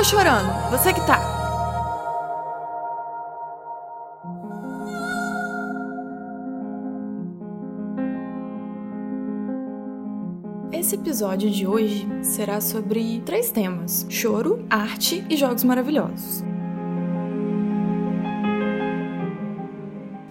tô chorando, você que tá. Esse episódio de hoje será sobre três temas: choro, arte e jogos maravilhosos.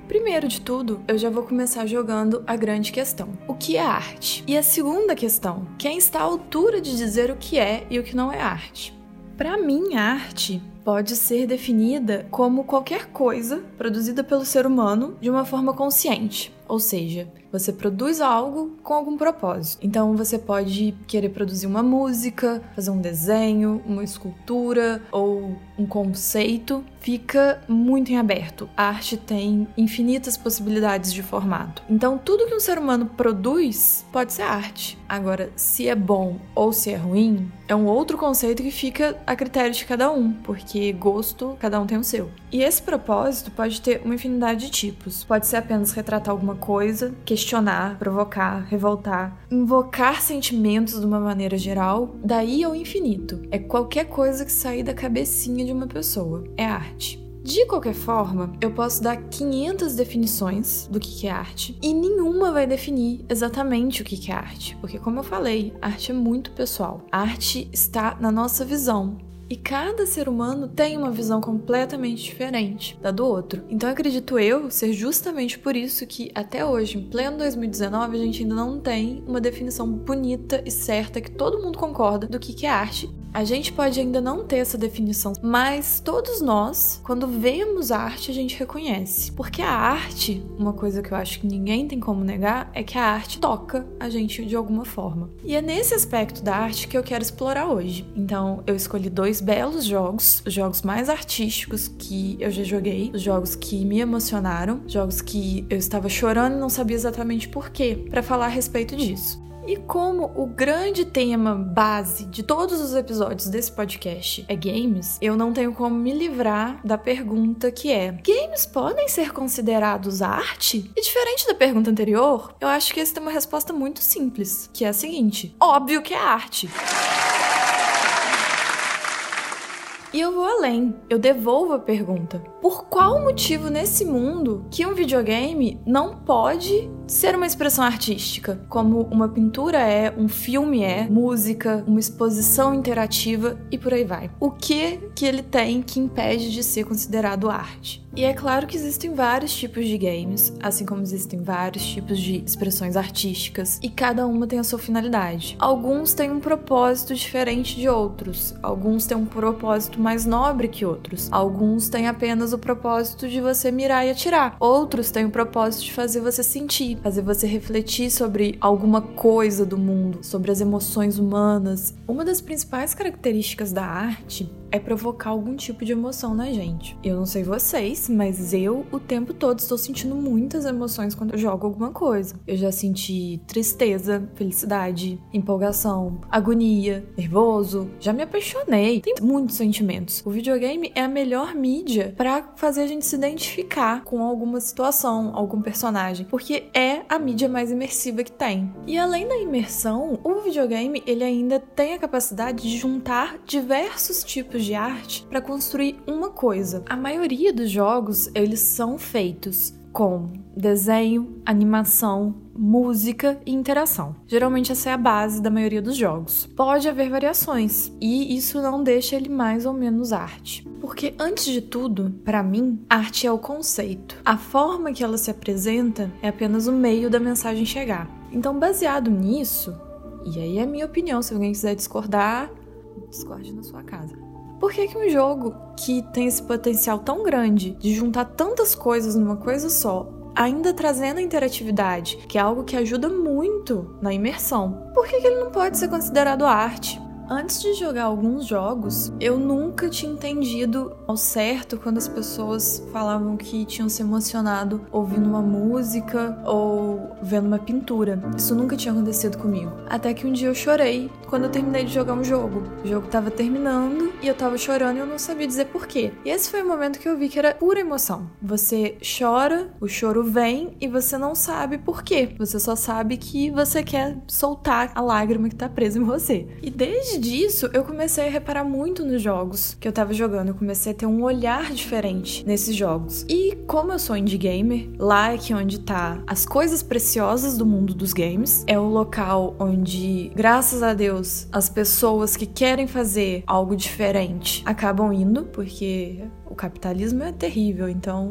Primeiro de tudo, eu já vou começar jogando a grande questão: o que é arte? E a segunda questão: quem está à altura de dizer o que é e o que não é arte? Para mim, arte pode ser definida como qualquer coisa produzida pelo ser humano de uma forma consciente, ou seja, você produz algo com algum propósito. Então você pode querer produzir uma música, fazer um desenho, uma escultura ou um conceito. Fica muito em aberto. A arte tem infinitas possibilidades de formato. Então tudo que um ser humano produz pode ser arte. Agora, se é bom ou se é ruim, é um outro conceito que fica a critério de cada um, porque gosto, cada um tem o seu. E esse propósito pode ter uma infinidade de tipos. Pode ser apenas retratar alguma coisa, questionar, provocar, revoltar, invocar sentimentos de uma maneira geral, daí ao infinito. É qualquer coisa que sair da cabecinha de uma pessoa. É arte. De qualquer forma, eu posso dar 500 definições do que é arte e nenhuma vai definir exatamente o que é arte, porque, como eu falei, arte é muito pessoal. A arte está na nossa visão, e cada ser humano tem uma visão completamente diferente da do outro. Então acredito eu ser justamente por isso que até hoje, em pleno 2019, a gente ainda não tem uma definição bonita e certa que todo mundo concorda do que é arte a gente pode ainda não ter essa definição, mas todos nós, quando vemos arte, a gente reconhece. Porque a arte, uma coisa que eu acho que ninguém tem como negar, é que a arte toca a gente de alguma forma. E é nesse aspecto da arte que eu quero explorar hoje. Então, eu escolhi dois belos jogos, os jogos mais artísticos que eu já joguei, os jogos que me emocionaram, jogos que eu estava chorando e não sabia exatamente por quê, para falar a respeito disso. E como o grande tema base de todos os episódios desse podcast é games, eu não tenho como me livrar da pergunta que é: games podem ser considerados arte? E diferente da pergunta anterior, eu acho que esse tem uma resposta muito simples, que é a seguinte: óbvio que é arte. E eu vou além, eu devolvo a pergunta. Por qual motivo nesse mundo que um videogame não pode ser uma expressão artística, como uma pintura é, um filme é, música, uma exposição interativa e por aí vai. O que que ele tem que impede de ser considerado arte? E é claro que existem vários tipos de games, assim como existem vários tipos de expressões artísticas, e cada uma tem a sua finalidade. Alguns têm um propósito diferente de outros, alguns têm um propósito mais nobre que outros, alguns têm apenas o propósito de você mirar e atirar, outros têm o propósito de fazer você sentir, fazer você refletir sobre alguma coisa do mundo, sobre as emoções humanas. Uma das principais características da arte é provocar algum tipo de emoção na gente. Eu não sei vocês, mas eu o tempo todo estou sentindo muitas emoções quando eu jogo alguma coisa. Eu já senti tristeza, felicidade, empolgação, agonia, nervoso, já me apaixonei. Tem muitos sentimentos. O videogame é a melhor mídia para fazer a gente se identificar com alguma situação, algum personagem, porque é a mídia mais imersiva que tem. E além da imersão, o videogame ele ainda tem a capacidade de juntar diversos tipos tipos de arte para construir uma coisa. A maioria dos jogos, eles são feitos com desenho, animação, música e interação. Geralmente essa é a base da maioria dos jogos. Pode haver variações e isso não deixa ele mais ou menos arte. Porque antes de tudo, para mim, arte é o conceito. A forma que ela se apresenta é apenas o meio da mensagem chegar. Então, baseado nisso, e aí é minha opinião, se alguém quiser discordar, discorde na sua casa. Por que, que um jogo que tem esse potencial tão grande de juntar tantas coisas numa coisa só, ainda trazendo a interatividade, que é algo que ajuda muito na imersão, por que, que ele não pode ser considerado arte? Antes de jogar alguns jogos, eu nunca tinha entendido ao certo quando as pessoas falavam que tinham se emocionado ouvindo uma música ou vendo uma pintura. Isso nunca tinha acontecido comigo. Até que um dia eu chorei quando eu terminei de jogar um jogo. O jogo tava terminando e eu tava chorando e eu não sabia dizer porquê. E esse foi o momento que eu vi que era pura emoção. Você chora, o choro vem e você não sabe porquê. Você só sabe que você quer soltar a lágrima que tá presa em você. E desde disso, eu comecei a reparar muito nos jogos que eu tava jogando. Eu comecei a ter um olhar diferente nesses jogos. E como eu sou indie gamer, lá é que onde tá as coisas preciosas do mundo dos games. É o local onde, graças a Deus, as pessoas que querem fazer algo diferente acabam indo, porque o capitalismo é terrível, então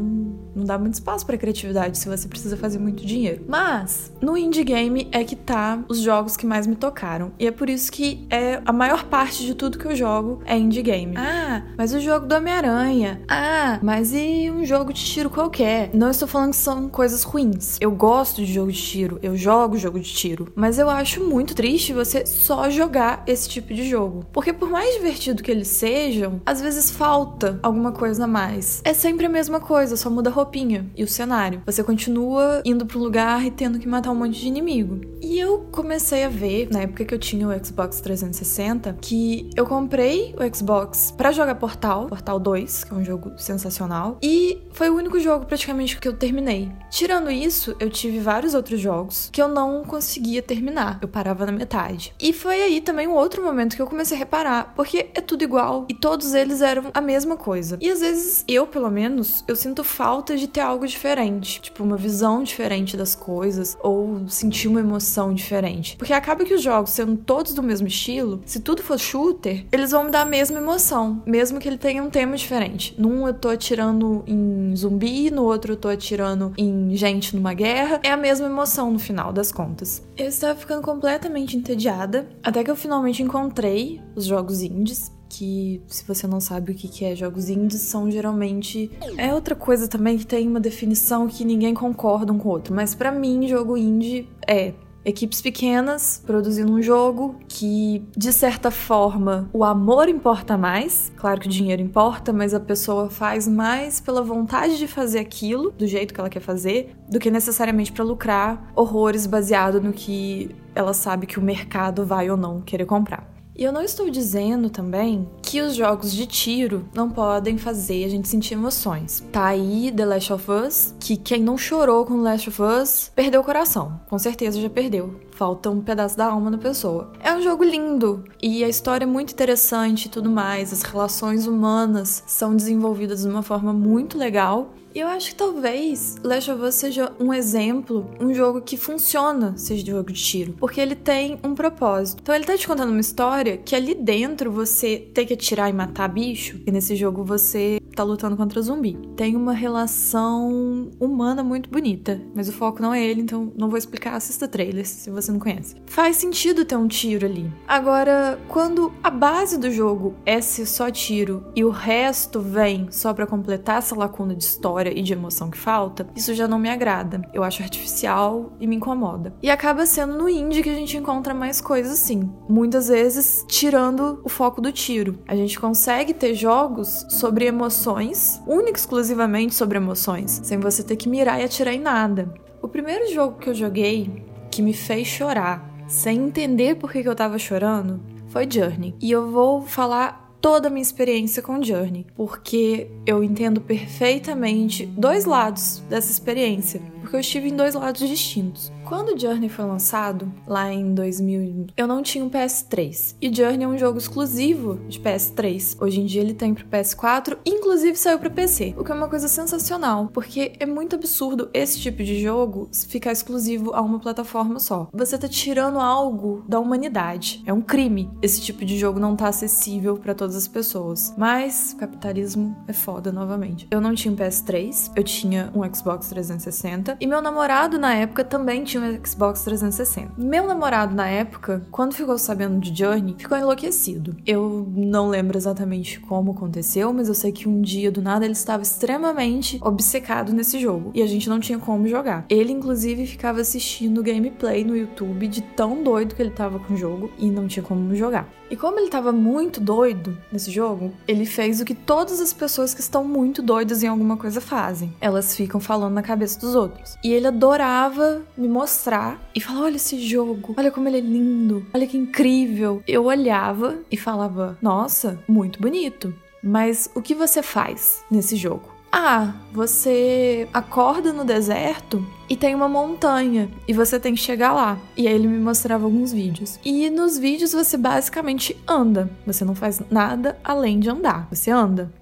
não dá muito espaço para criatividade se você precisa fazer muito dinheiro. Mas no indie game é que tá os jogos que mais me tocaram. E é por isso que é a maior parte de tudo que eu jogo é indie game. Ah, mas o jogo do Homem-Aranha. Ah, mas e um jogo de tiro qualquer? Não estou falando que são coisas ruins. Eu gosto de jogo de tiro, eu jogo jogo de tiro, mas eu acho muito triste você só jogar esse tipo de jogo. Porque por mais divertido que eles sejam, às vezes falta alguma coisa coisa a mais. É sempre a mesma coisa, só muda a roupinha e o cenário. Você continua indo pro lugar e tendo que matar um monte de inimigo. E eu comecei a ver, na época que eu tinha o Xbox 360, que eu comprei o Xbox para jogar Portal, Portal 2, que é um jogo sensacional, e foi o único jogo praticamente que eu terminei. Tirando isso, eu tive vários outros jogos que eu não conseguia terminar. Eu parava na metade. E foi aí também um outro momento que eu comecei a reparar, porque é tudo igual e todos eles eram a mesma coisa. E vezes, eu pelo menos, eu sinto falta de ter algo diferente, tipo uma visão diferente das coisas ou sentir uma emoção diferente. Porque acaba que os jogos sendo todos do mesmo estilo, se tudo for shooter, eles vão me dar a mesma emoção, mesmo que ele tenha um tema diferente. Num eu tô atirando em zumbi, no outro eu tô atirando em gente numa guerra, é a mesma emoção no final das contas. Eu estava ficando completamente entediada, até que eu finalmente encontrei os jogos indies que, se você não sabe o que é jogos indies, são geralmente. É outra coisa também que tem uma definição que ninguém concorda um com o outro. Mas para mim, jogo indie é equipes pequenas produzindo um jogo que, de certa forma, o amor importa mais. Claro que o dinheiro importa, mas a pessoa faz mais pela vontade de fazer aquilo, do jeito que ela quer fazer, do que necessariamente para lucrar horrores baseado no que ela sabe que o mercado vai ou não querer comprar. E eu não estou dizendo também que os jogos de tiro não podem fazer a gente sentir emoções. Tá aí The Last of Us, que quem não chorou com The Last of Us perdeu o coração. Com certeza já perdeu. Falta um pedaço da alma na pessoa. É um jogo lindo e a história é muito interessante e tudo mais. As relações humanas são desenvolvidas de uma forma muito legal e eu acho que talvez Last of Us seja um exemplo, um jogo que funciona seja de jogo de tiro, porque ele tem um propósito. Então ele tá te contando uma história que ali dentro você tem que atirar e matar bicho, e nesse jogo você tá lutando contra zumbi. Tem uma relação humana muito bonita, mas o foco não é ele, então não vou explicar, assista trailers se você não conhece. Faz sentido ter um tiro ali. Agora, quando a base do jogo é ser só tiro e o resto vem só para completar essa lacuna de história e de emoção que falta, isso já não me agrada. Eu acho artificial e me incomoda. E acaba sendo no indie que a gente encontra mais coisas assim. Muitas vezes tirando o foco do tiro. A gente consegue ter jogos sobre emoções única exclusivamente sobre emoções, sem você ter que mirar e atirar em nada. O primeiro jogo que eu joguei que me fez chorar, sem entender por que eu tava chorando, foi Journey. E eu vou falar toda a minha experiência com Journey, porque eu entendo perfeitamente dois lados dessa experiência, porque eu estive em dois lados distintos. Quando Journey foi lançado, lá em 2000, eu não tinha um PS3. E Journey é um jogo exclusivo de PS3. Hoje em dia ele tem pro PS4, inclusive saiu pro PC, o que é uma coisa sensacional, porque é muito absurdo esse tipo de jogo ficar exclusivo a uma plataforma só. Você tá tirando algo da humanidade. É um crime esse tipo de jogo não tá acessível para todas as pessoas. Mas capitalismo é foda novamente. Eu não tinha um PS3, eu tinha um Xbox 360 e meu namorado na época também tinha tinha um Xbox 360. Meu namorado na época, quando ficou sabendo de Journey, ficou enlouquecido. Eu não lembro exatamente como aconteceu, mas eu sei que um dia do nada ele estava extremamente obcecado nesse jogo e a gente não tinha como jogar. Ele inclusive ficava assistindo gameplay no YouTube de tão doido que ele tava com o jogo e não tinha como jogar. E como ele tava muito doido nesse jogo, ele fez o que todas as pessoas que estão muito doidas em alguma coisa fazem. Elas ficam falando na cabeça dos outros. E ele adorava me mostrar e falar: olha esse jogo, olha como ele é lindo, olha que incrível. Eu olhava e falava: nossa, muito bonito. Mas o que você faz nesse jogo? Ah, você acorda no deserto e tem uma montanha e você tem que chegar lá. E aí ele me mostrava alguns vídeos. E nos vídeos você basicamente anda. Você não faz nada além de andar. Você anda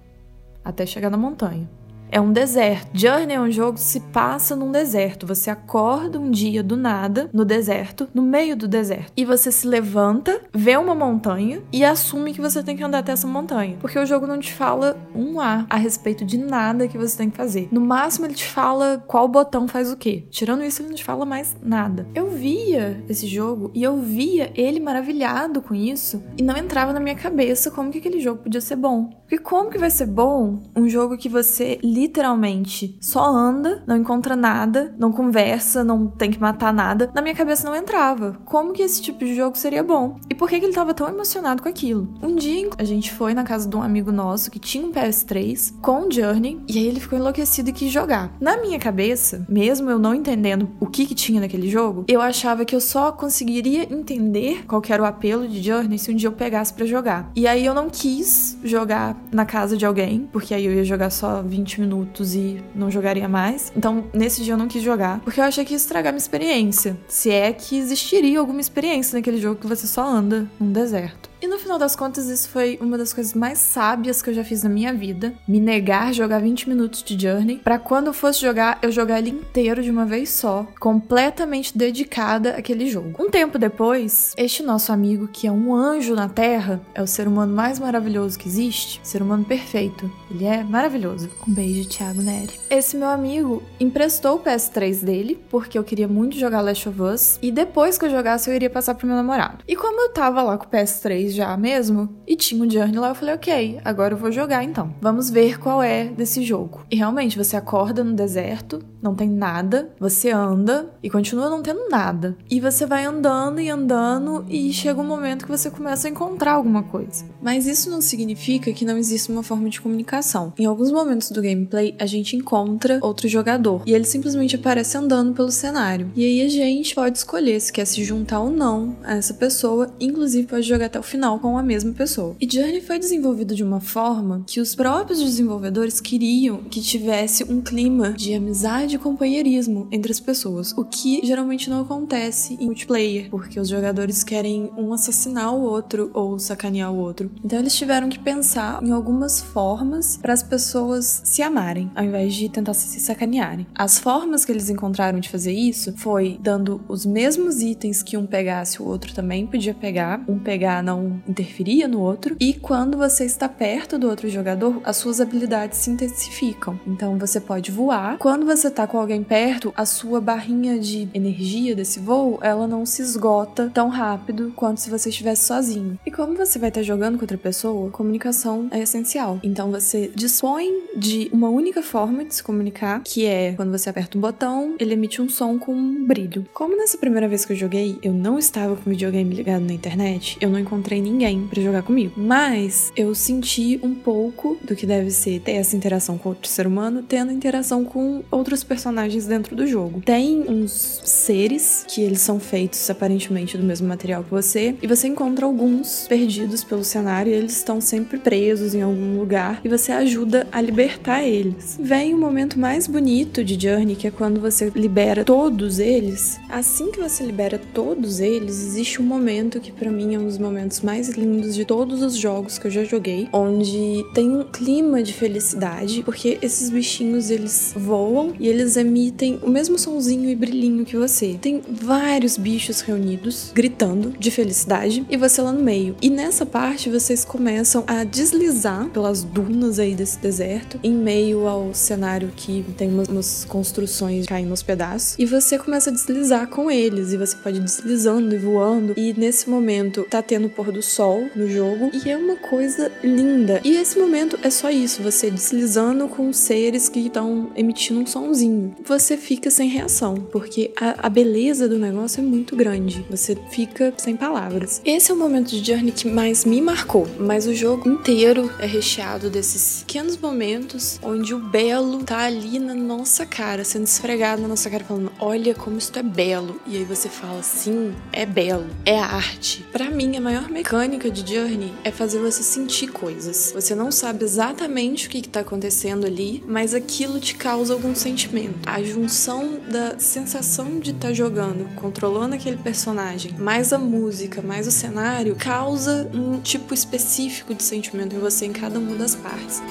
até chegar na montanha. É um deserto. Journey é um jogo que se passa num deserto. Você acorda um dia do nada, no deserto, no meio do deserto. E você se levanta, vê uma montanha e assume que você tem que andar até essa montanha. Porque o jogo não te fala um A a respeito de nada que você tem que fazer. No máximo, ele te fala qual botão faz o quê. Tirando isso, ele não te fala mais nada. Eu via esse jogo e eu via ele maravilhado com isso e não entrava na minha cabeça como que aquele jogo podia ser bom. Porque como que vai ser bom um jogo que você literalmente só anda, não encontra nada, não conversa, não tem que matar nada, na minha cabeça não entrava. Como que esse tipo de jogo seria bom? E por que, que ele tava tão emocionado com aquilo? Um dia a gente foi na casa de um amigo nosso que tinha um PS3 com Journey e aí ele ficou enlouquecido e quis jogar. Na minha cabeça, mesmo eu não entendendo o que que tinha naquele jogo, eu achava que eu só conseguiria entender qual era o apelo de Journey se um dia eu pegasse para jogar. E aí eu não quis jogar na casa de alguém, porque aí eu ia jogar só 20 minutos e não jogaria mais. Então, nesse dia eu não quis jogar, porque eu achei que ia estragar minha experiência. Se é que existiria alguma experiência naquele jogo que você só anda num deserto. E no final das contas, isso foi uma das coisas mais sábias que eu já fiz na minha vida. Me negar a jogar 20 minutos de Journey, para quando eu fosse jogar, eu jogar ele inteiro de uma vez só, completamente dedicada àquele jogo. Um tempo depois, este nosso amigo, que é um anjo na Terra, é o ser humano mais maravilhoso que existe, ser humano perfeito. Ele é maravilhoso. Um beijo, Thiago Neri. Esse meu amigo emprestou o PS3 dele, porque eu queria muito jogar Last of Us, e depois que eu jogasse, eu iria passar pro meu namorado. E como eu tava lá com o PS3 já mesmo e tinha um Journey lá. Eu falei, ok, agora eu vou jogar então. Vamos ver qual é desse jogo. E realmente, você acorda no deserto, não tem nada, você anda e continua não tendo nada. E você vai andando e andando e chega um momento que você começa a encontrar alguma coisa. Mas isso não significa que não existe uma forma de comunicação. Em alguns momentos do gameplay, a gente encontra outro jogador e ele simplesmente aparece andando pelo cenário. E aí a gente pode escolher se quer se juntar ou não a essa pessoa, inclusive pode jogar até o final com a mesma pessoa. E Journey foi desenvolvido de uma forma que os próprios desenvolvedores queriam que tivesse um clima de amizade e companheirismo entre as pessoas, o que geralmente não acontece em multiplayer, porque os jogadores querem um assassinar o outro ou sacanear o outro. Então eles tiveram que pensar em algumas formas para as pessoas se amarem, ao invés de tentar se sacanearem. As formas que eles encontraram de fazer isso foi dando os mesmos itens que um pegasse, o outro também podia pegar. Um pegar não interferia no outro. E quando você está perto do outro jogador, as suas habilidades se intensificam. Então você pode voar. Quando você está com alguém perto, a sua barrinha de energia desse voo, ela não se esgota tão rápido quanto se você estivesse sozinho. E como você vai estar jogando com outra pessoa, comunicação é essencial. Então você dispõe de uma única forma de se comunicar, que é quando você aperta um botão, ele emite um som com um brilho. Como nessa primeira vez que eu joguei, eu não estava com o videogame ligado na internet, eu não encontrei ninguém para jogar comigo. Mas eu senti um pouco do que deve ser ter essa interação com outro ser humano, tendo interação com outros personagens dentro do jogo. Tem uns seres que eles são feitos aparentemente do mesmo material que você, e você encontra alguns perdidos pelo cenário, eles estão sempre presos em algum lugar, e você ajuda a libertar eles. Vem o momento mais bonito de Journey, que é quando você libera todos eles. Assim que você libera todos eles, existe um momento que para mim é um dos momentos mais lindos de todos os jogos que eu já joguei, onde tem um clima de felicidade, porque esses bichinhos eles voam e eles emitem o mesmo sonzinho e brilhinho que você. Tem vários bichos reunidos gritando de felicidade e você lá no meio. E nessa parte vocês começam a deslizar pelas dunas aí desse deserto, em meio ao cenário que tem umas, construções caindo aos pedaços, e você começa a deslizar com eles e você pode ir deslizando e voando. E nesse momento tá tendo pôr do sol no jogo e é uma coisa linda. E esse momento é só isso, você deslizando com seres que estão emitindo um sonzinho você fica sem reação, porque a, a beleza do negócio é muito grande. Você fica sem palavras. Esse é o momento de Journey que mais me marcou, mas o jogo inteiro é recheado desses pequenos momentos onde o belo tá ali na nossa cara, sendo esfregado na nossa cara, falando: Olha como isso é belo. E aí você fala: Sim, é belo, é arte. Para mim, a maior mecânica de Journey é fazer você sentir coisas. Você não sabe exatamente o que, que tá acontecendo ali, mas aquilo te causa algum sentimento. A junção da sensação de estar tá jogando, controlando aquele personagem, mais a música, mais o cenário, causa um tipo específico de sentimento em você em cada uma das partes.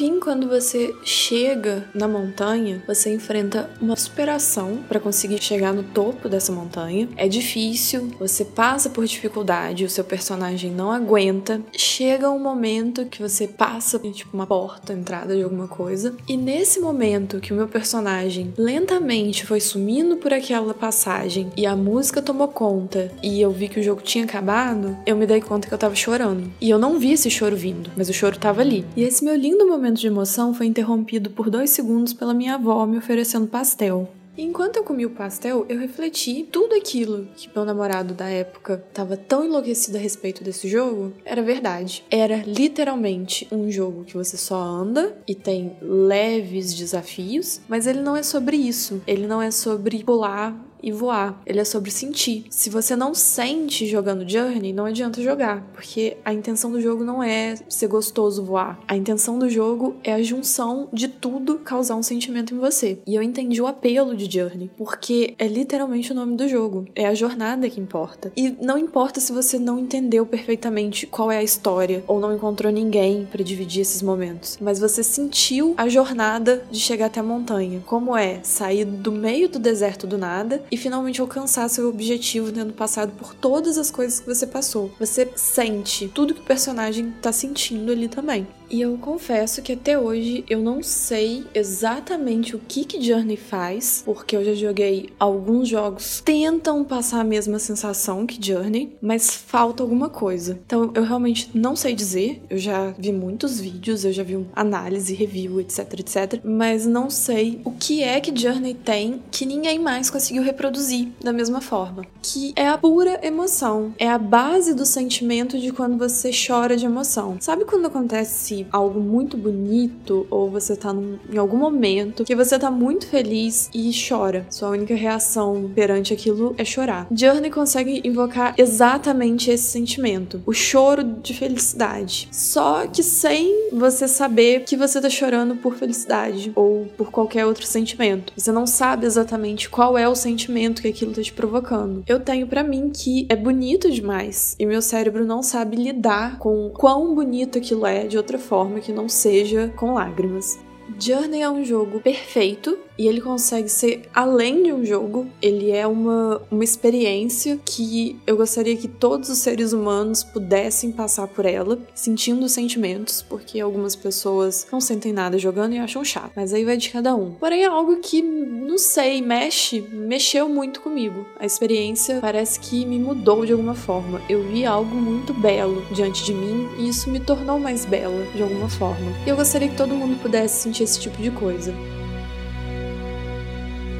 Fim, quando você chega na montanha, você enfrenta uma superação para conseguir chegar no topo dessa montanha. É difícil, você passa por dificuldade, o seu personagem não aguenta. Chega um momento que você passa tipo uma porta, entrada de alguma coisa, e nesse momento que o meu personagem lentamente foi sumindo por aquela passagem e a música tomou conta e eu vi que o jogo tinha acabado, eu me dei conta que eu tava chorando. E eu não vi esse choro vindo, mas o choro tava ali. E esse meu lindo momento de emoção foi interrompido por dois segundos pela minha avó me oferecendo pastel. enquanto eu comi o pastel, eu refleti tudo aquilo que meu namorado da época estava tão enlouquecido a respeito desse jogo era verdade. Era literalmente um jogo que você só anda e tem leves desafios, mas ele não é sobre isso. Ele não é sobre pular e voar. Ele é sobre sentir. Se você não sente jogando Journey, não adianta jogar, porque a intenção do jogo não é ser gostoso voar. A intenção do jogo é a junção de tudo causar um sentimento em você. E eu entendi o apelo de Journey, porque é literalmente o nome do jogo. É a jornada que importa. E não importa se você não entendeu perfeitamente qual é a história ou não encontrou ninguém para dividir esses momentos, mas você sentiu a jornada de chegar até a montanha. Como é sair do meio do deserto do nada e finalmente alcançar seu objetivo tendo passado por todas as coisas que você passou. Você sente tudo que o personagem tá sentindo ali também. E eu confesso que até hoje eu não sei exatamente o que que Journey faz, porque eu já joguei alguns jogos tentam passar a mesma sensação que Journey, mas falta alguma coisa. Então eu realmente não sei dizer. Eu já vi muitos vídeos, eu já vi análise, review, etc, etc, mas não sei o que é que Journey tem que ninguém mais conseguiu reproduzir da mesma forma, que é a pura emoção, é a base do sentimento de quando você chora de emoção. Sabe quando acontece algo muito bonito ou você tá num, em algum momento que você tá muito feliz e chora. Sua única reação perante aquilo é chorar. Journey consegue invocar exatamente esse sentimento, o choro de felicidade. Só que sem você saber que você tá chorando por felicidade ou por qualquer outro sentimento. Você não sabe exatamente qual é o sentimento que aquilo tá te provocando. Eu tenho para mim que é bonito demais e meu cérebro não sabe lidar com quão bonito aquilo é de outra forma que não seja com lágrimas. Journey é um jogo perfeito e ele consegue ser além de um jogo, ele é uma, uma experiência que eu gostaria que todos os seres humanos pudessem passar por ela, sentindo os sentimentos, porque algumas pessoas não sentem nada jogando e acham chato, mas aí vai de cada um. Porém, é algo que, não sei, mexe, mexeu muito comigo. A experiência parece que me mudou de alguma forma. Eu vi algo muito belo diante de mim e isso me tornou mais bela de alguma forma. E eu gostaria que todo mundo pudesse sentir esse tipo de coisa.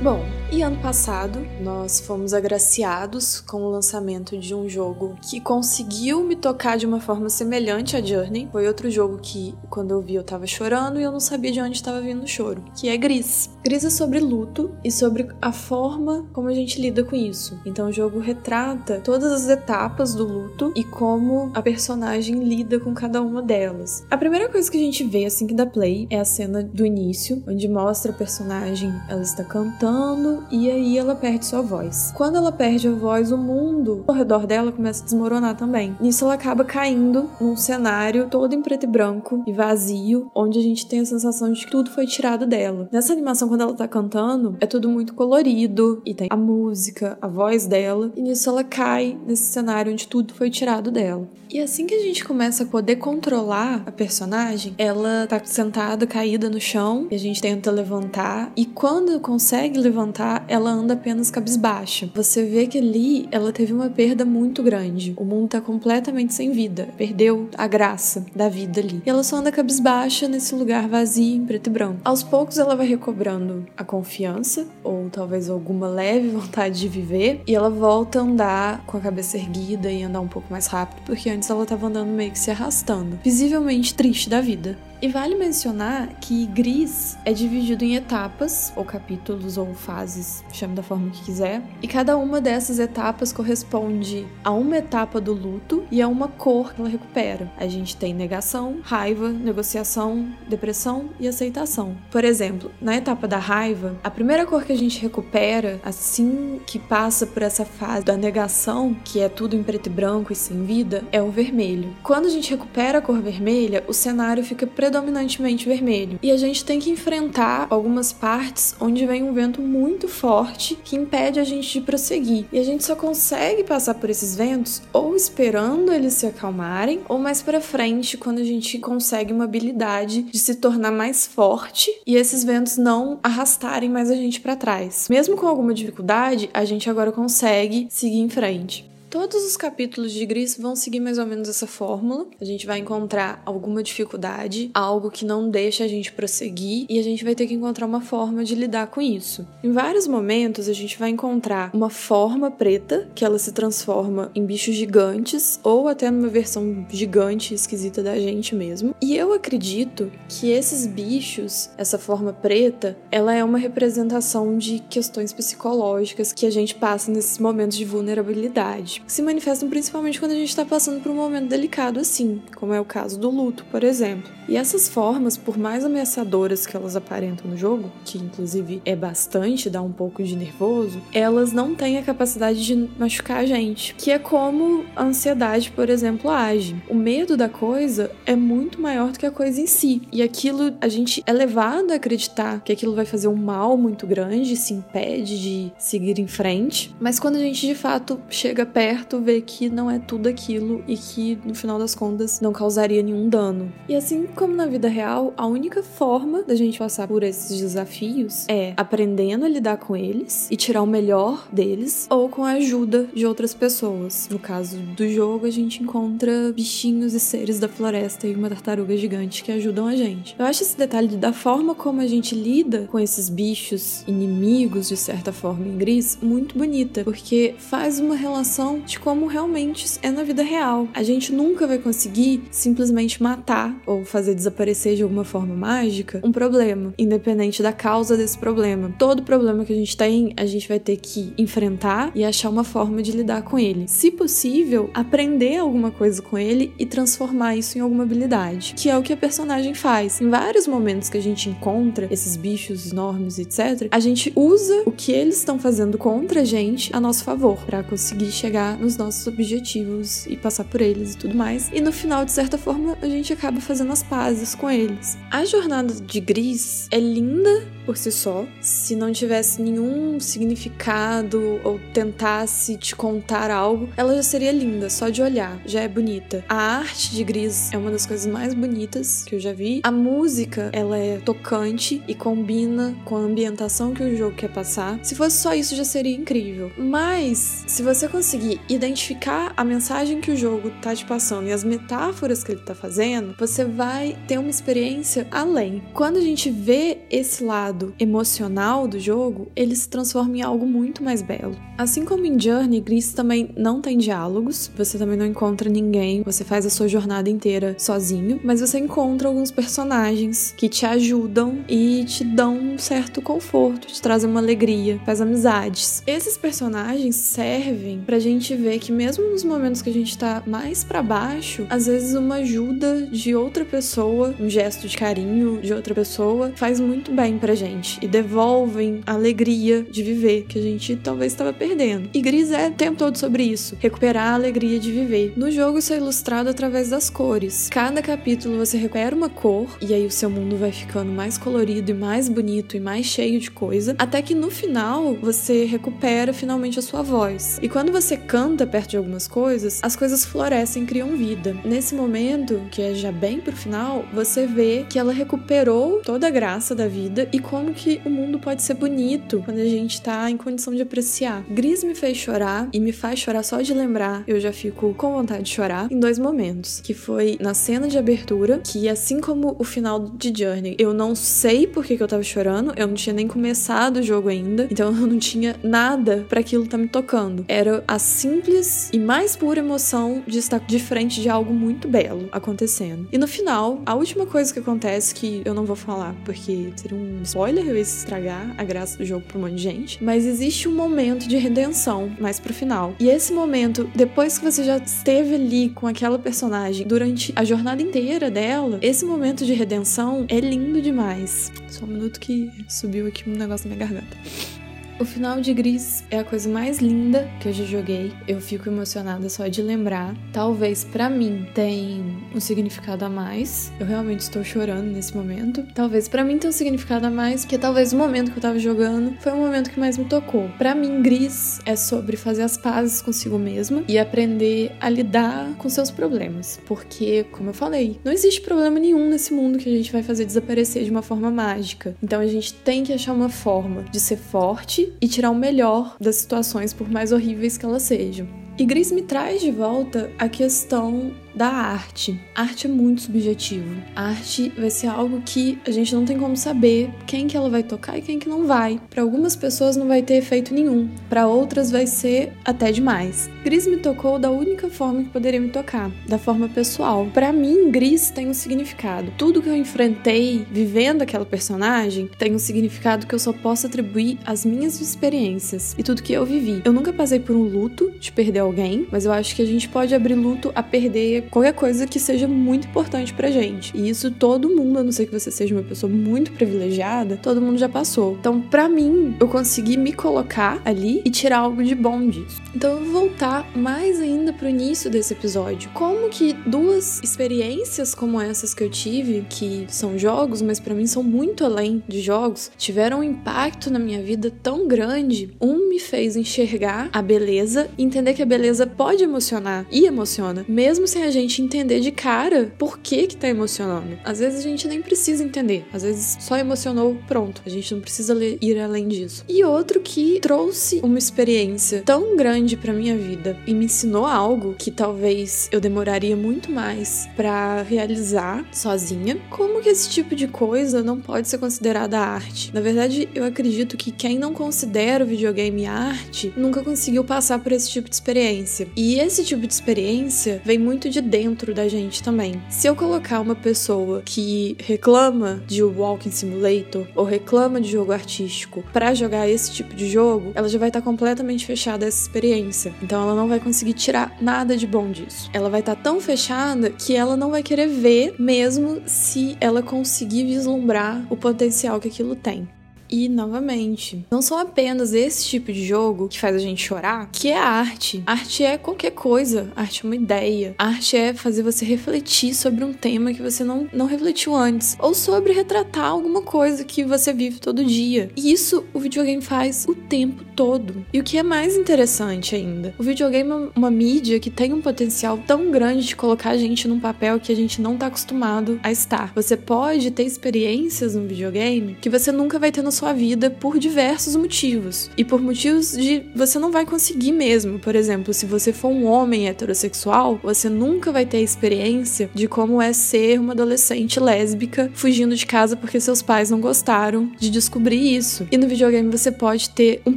Bom, e ano passado, nós fomos agraciados com o lançamento de um jogo que conseguiu me tocar de uma forma semelhante a Journey. Foi outro jogo que, quando eu vi, eu tava chorando e eu não sabia de onde estava vindo o choro, que é Gris. Gris é sobre luto e sobre a forma como a gente lida com isso. Então o jogo retrata todas as etapas do luto e como a personagem lida com cada uma delas. A primeira coisa que a gente vê assim que dá play é a cena do início, onde mostra a personagem, ela está cantando e aí ela perde sua voz. Quando ela perde a voz, o mundo ao redor dela começa a desmoronar também. Nisso ela acaba caindo num cenário todo em preto e branco e vazio, onde a gente tem a sensação de que tudo foi tirado dela. Nessa animação, quando ela tá cantando, é tudo muito colorido e tem a música, a voz dela, e nisso ela cai nesse cenário onde tudo foi tirado dela. E assim que a gente começa a poder controlar a personagem, ela tá sentada, caída no chão, e a gente tenta levantar, e quando consegue levantar, ela anda apenas cabisbaixa. Você vê que ali ela teve uma perda muito grande. O mundo tá completamente sem vida. Perdeu a graça da vida ali. E ela só anda cabisbaixa nesse lugar vazio, em preto e branco. Aos poucos ela vai recobrando a confiança, ou talvez alguma leve vontade de viver, e ela volta a andar com a cabeça erguida e andar um pouco mais rápido, porque antes ela tava andando meio que se arrastando, visivelmente triste da vida. E vale mencionar que Gris é dividido em etapas, ou capítulos, ou fases, chame da forma que quiser, e cada uma dessas etapas corresponde a uma etapa do luto e a uma cor que ela recupera. A gente tem negação, raiva, negociação, depressão e aceitação. Por exemplo, na etapa da raiva, a primeira cor que a gente recupera assim que passa por essa fase da negação, que é tudo em preto e branco e sem vida, é o vermelho. Quando a gente recupera a cor vermelha, o cenário fica predominantemente vermelho. E a gente tem que enfrentar algumas partes onde vem um vento muito forte que impede a gente de prosseguir. E a gente só consegue passar por esses ventos ou esperando eles se acalmarem, ou mais para frente, quando a gente consegue uma habilidade de se tornar mais forte e esses ventos não arrastarem mais a gente para trás. Mesmo com alguma dificuldade, a gente agora consegue seguir em frente. Todos os capítulos de Gris vão seguir mais ou menos essa fórmula. A gente vai encontrar alguma dificuldade, algo que não deixa a gente prosseguir, e a gente vai ter que encontrar uma forma de lidar com isso. Em vários momentos, a gente vai encontrar uma forma preta, que ela se transforma em bichos gigantes, ou até numa versão gigante esquisita da gente mesmo. E eu acredito que esses bichos, essa forma preta, ela é uma representação de questões psicológicas que a gente passa nesses momentos de vulnerabilidade se manifestam principalmente quando a gente está passando por um momento delicado assim, como é o caso do luto, por exemplo. E essas formas, por mais ameaçadoras que elas aparentam no jogo, que inclusive é bastante, dá um pouco de nervoso, elas não têm a capacidade de machucar a gente, que é como a ansiedade, por exemplo, age. O medo da coisa é muito maior do que a coisa em si, e aquilo a gente é levado a acreditar que aquilo vai fazer um mal muito grande, se impede de seguir em frente, mas quando a gente de fato chega perto perto vê que não é tudo aquilo e que no final das contas não causaria nenhum dano. E assim como na vida real, a única forma da gente passar por esses desafios é aprendendo a lidar com eles e tirar o melhor deles ou com a ajuda de outras pessoas. No caso do jogo, a gente encontra bichinhos e seres da floresta e uma tartaruga gigante que ajudam a gente. Eu acho esse detalhe da forma como a gente lida com esses bichos inimigos, de certa forma, em Gris, muito bonita, porque faz uma relação de como realmente é na vida real. A gente nunca vai conseguir simplesmente matar ou fazer desaparecer de alguma forma mágica um problema, independente da causa desse problema. Todo problema que a gente tem, a gente vai ter que enfrentar e achar uma forma de lidar com ele. Se possível, aprender alguma coisa com ele e transformar isso em alguma habilidade, que é o que a personagem faz. Em vários momentos que a gente encontra esses bichos enormes, etc., a gente usa o que eles estão fazendo contra a gente a nosso favor para conseguir chegar nos nossos objetivos e passar por eles e tudo mais. E no final, de certa forma, a gente acaba fazendo as pazes com eles. A jornada de Gris é linda por si só. Se não tivesse nenhum significado ou tentasse te contar algo, ela já seria linda, só de olhar, já é bonita. A arte de Gris é uma das coisas mais bonitas que eu já vi. A música, ela é tocante e combina com a ambientação que o jogo quer passar. Se fosse só isso, já seria incrível. Mas, se você conseguir identificar a mensagem que o jogo tá te passando e as metáforas que ele tá fazendo, você vai ter uma experiência além. Quando a gente vê esse lado emocional do jogo, ele se transforma em algo muito mais belo. Assim como em Journey, Gris também não tem diálogos, você também não encontra ninguém, você faz a sua jornada inteira sozinho, mas você encontra alguns personagens que te ajudam e te dão um certo conforto, te trazem uma alegria, faz amizades. Esses personagens servem pra gente gente vê que mesmo nos momentos que a gente tá mais para baixo, às vezes uma ajuda de outra pessoa, um gesto de carinho de outra pessoa, faz muito bem pra gente e devolvem a alegria de viver que a gente talvez estava perdendo. E Gris é o tempo todo sobre isso, recuperar a alegria de viver. No jogo isso é ilustrado através das cores. Cada capítulo você recupera uma cor e aí o seu mundo vai ficando mais colorido e mais bonito e mais cheio de coisa, até que no final você recupera finalmente a sua voz. E quando você canta perto de algumas coisas, as coisas florescem, criam vida. Nesse momento, que é já bem pro final, você vê que ela recuperou toda a graça da vida e como que o mundo pode ser bonito quando a gente tá em condição de apreciar. Gris me fez chorar e me faz chorar só de lembrar, eu já fico com vontade de chorar em dois momentos, que foi na cena de abertura, que assim como o final de Journey, eu não sei por que, que eu tava chorando, eu não tinha nem começado o jogo ainda, então eu não tinha nada para aquilo tá me tocando. Era a simples e mais pura emoção de estar de frente de algo muito belo acontecendo. E no final, a última coisa que acontece, que eu não vou falar porque seria um spoiler, eu ia estragar a graça do jogo pra um monte de gente, mas existe um momento de redenção mais pro final. E esse momento, depois que você já esteve ali com aquela personagem durante a jornada inteira dela, esse momento de redenção é lindo demais. Só um minuto que subiu aqui um negócio na minha garganta. O final de Gris é a coisa mais linda que eu já joguei. Eu fico emocionada só de lembrar. Talvez para mim tem um significado a mais. Eu realmente estou chorando nesse momento. Talvez para mim tenha um significado a mais, porque talvez o momento que eu tava jogando foi o momento que mais me tocou. Para mim, Gris é sobre fazer as pazes consigo mesma e aprender a lidar com seus problemas, porque, como eu falei, não existe problema nenhum nesse mundo que a gente vai fazer desaparecer de uma forma mágica. Então a gente tem que achar uma forma de ser forte e tirar o melhor das situações, por mais horríveis que elas sejam. E Grace me traz de volta a questão da arte. arte é muito subjetivo. A arte vai ser algo que a gente não tem como saber quem que ela vai tocar e quem que não vai. Para algumas pessoas não vai ter efeito nenhum, para outras vai ser até demais. Gris me tocou da única forma que poderia me tocar, da forma pessoal. Para mim, Gris tem um significado. Tudo que eu enfrentei vivendo aquela personagem tem um significado que eu só posso atribuir às minhas experiências e tudo que eu vivi. Eu nunca passei por um luto de perder alguém, mas eu acho que a gente pode abrir luto a perder qualquer coisa que seja muito importante pra gente. E isso todo mundo, a não ser que você seja uma pessoa muito privilegiada, todo mundo já passou. Então, para mim, eu consegui me colocar ali e tirar algo de bom disso. Então, eu vou voltar mais ainda pro início desse episódio. Como que duas experiências como essas que eu tive, que são jogos, mas para mim são muito além de jogos, tiveram um impacto na minha vida tão grande. Um me fez enxergar a beleza, entender que a beleza pode emocionar e emociona, mesmo sem a a gente entender de cara por que que tá emocionando. Às vezes a gente nem precisa entender, às vezes só emocionou, pronto. A gente não precisa ir além disso. E outro que trouxe uma experiência tão grande para minha vida e me ensinou algo que talvez eu demoraria muito mais para realizar sozinha. Como que esse tipo de coisa não pode ser considerada arte? Na verdade, eu acredito que quem não considera o videogame arte nunca conseguiu passar por esse tipo de experiência. E esse tipo de experiência vem muito de de dentro da gente também. Se eu colocar uma pessoa que reclama de Walking Simulator ou reclama de jogo artístico para jogar esse tipo de jogo, ela já vai estar tá completamente fechada essa experiência. Então ela não vai conseguir tirar nada de bom disso. Ela vai estar tá tão fechada que ela não vai querer ver, mesmo se ela conseguir vislumbrar o potencial que aquilo tem. E, novamente, não são apenas esse tipo de jogo que faz a gente chorar, que é arte. Arte é qualquer coisa. Arte é uma ideia. Arte é fazer você refletir sobre um tema que você não, não refletiu antes. Ou sobre retratar alguma coisa que você vive todo dia. E isso o videogame faz o tempo todo. E o que é mais interessante ainda, o videogame é uma mídia que tem um potencial tão grande de colocar a gente num papel que a gente não tá acostumado a estar. Você pode ter experiências no videogame que você nunca vai ter na sua vida por diversos motivos. E por motivos de você não vai conseguir mesmo. Por exemplo, se você for um homem heterossexual, você nunca vai ter a experiência de como é ser uma adolescente lésbica fugindo de casa porque seus pais não gostaram de descobrir isso. E no videogame você pode ter um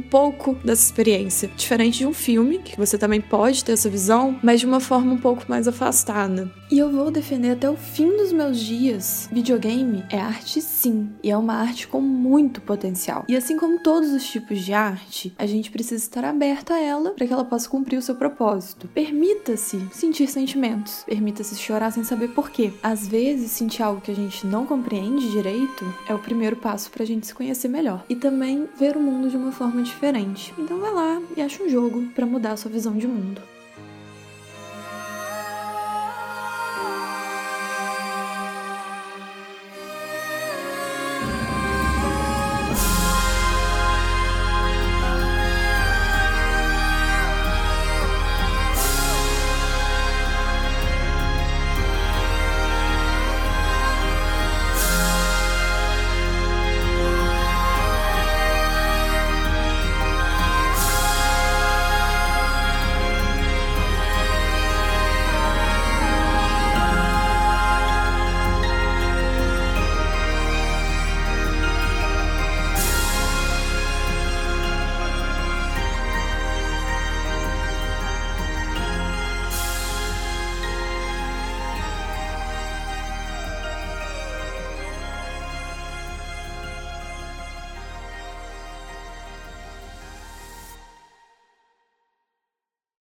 pouco dessa experiência, diferente de um filme, que você também pode ter essa visão, mas de uma forma um pouco mais afastada. E eu vou defender até o fim dos meus dias. Videogame é arte sim, e é uma arte com muito potencial. E assim como todos os tipos de arte, a gente precisa estar aberta a ela para que ela possa cumprir o seu propósito. Permita-se sentir sentimentos, permita-se chorar sem saber porquê. Às vezes, sentir algo que a gente não compreende direito é o primeiro passo para a gente se conhecer melhor e também ver o mundo de uma forma diferente. Então vai lá e acha um jogo para mudar a sua visão de mundo.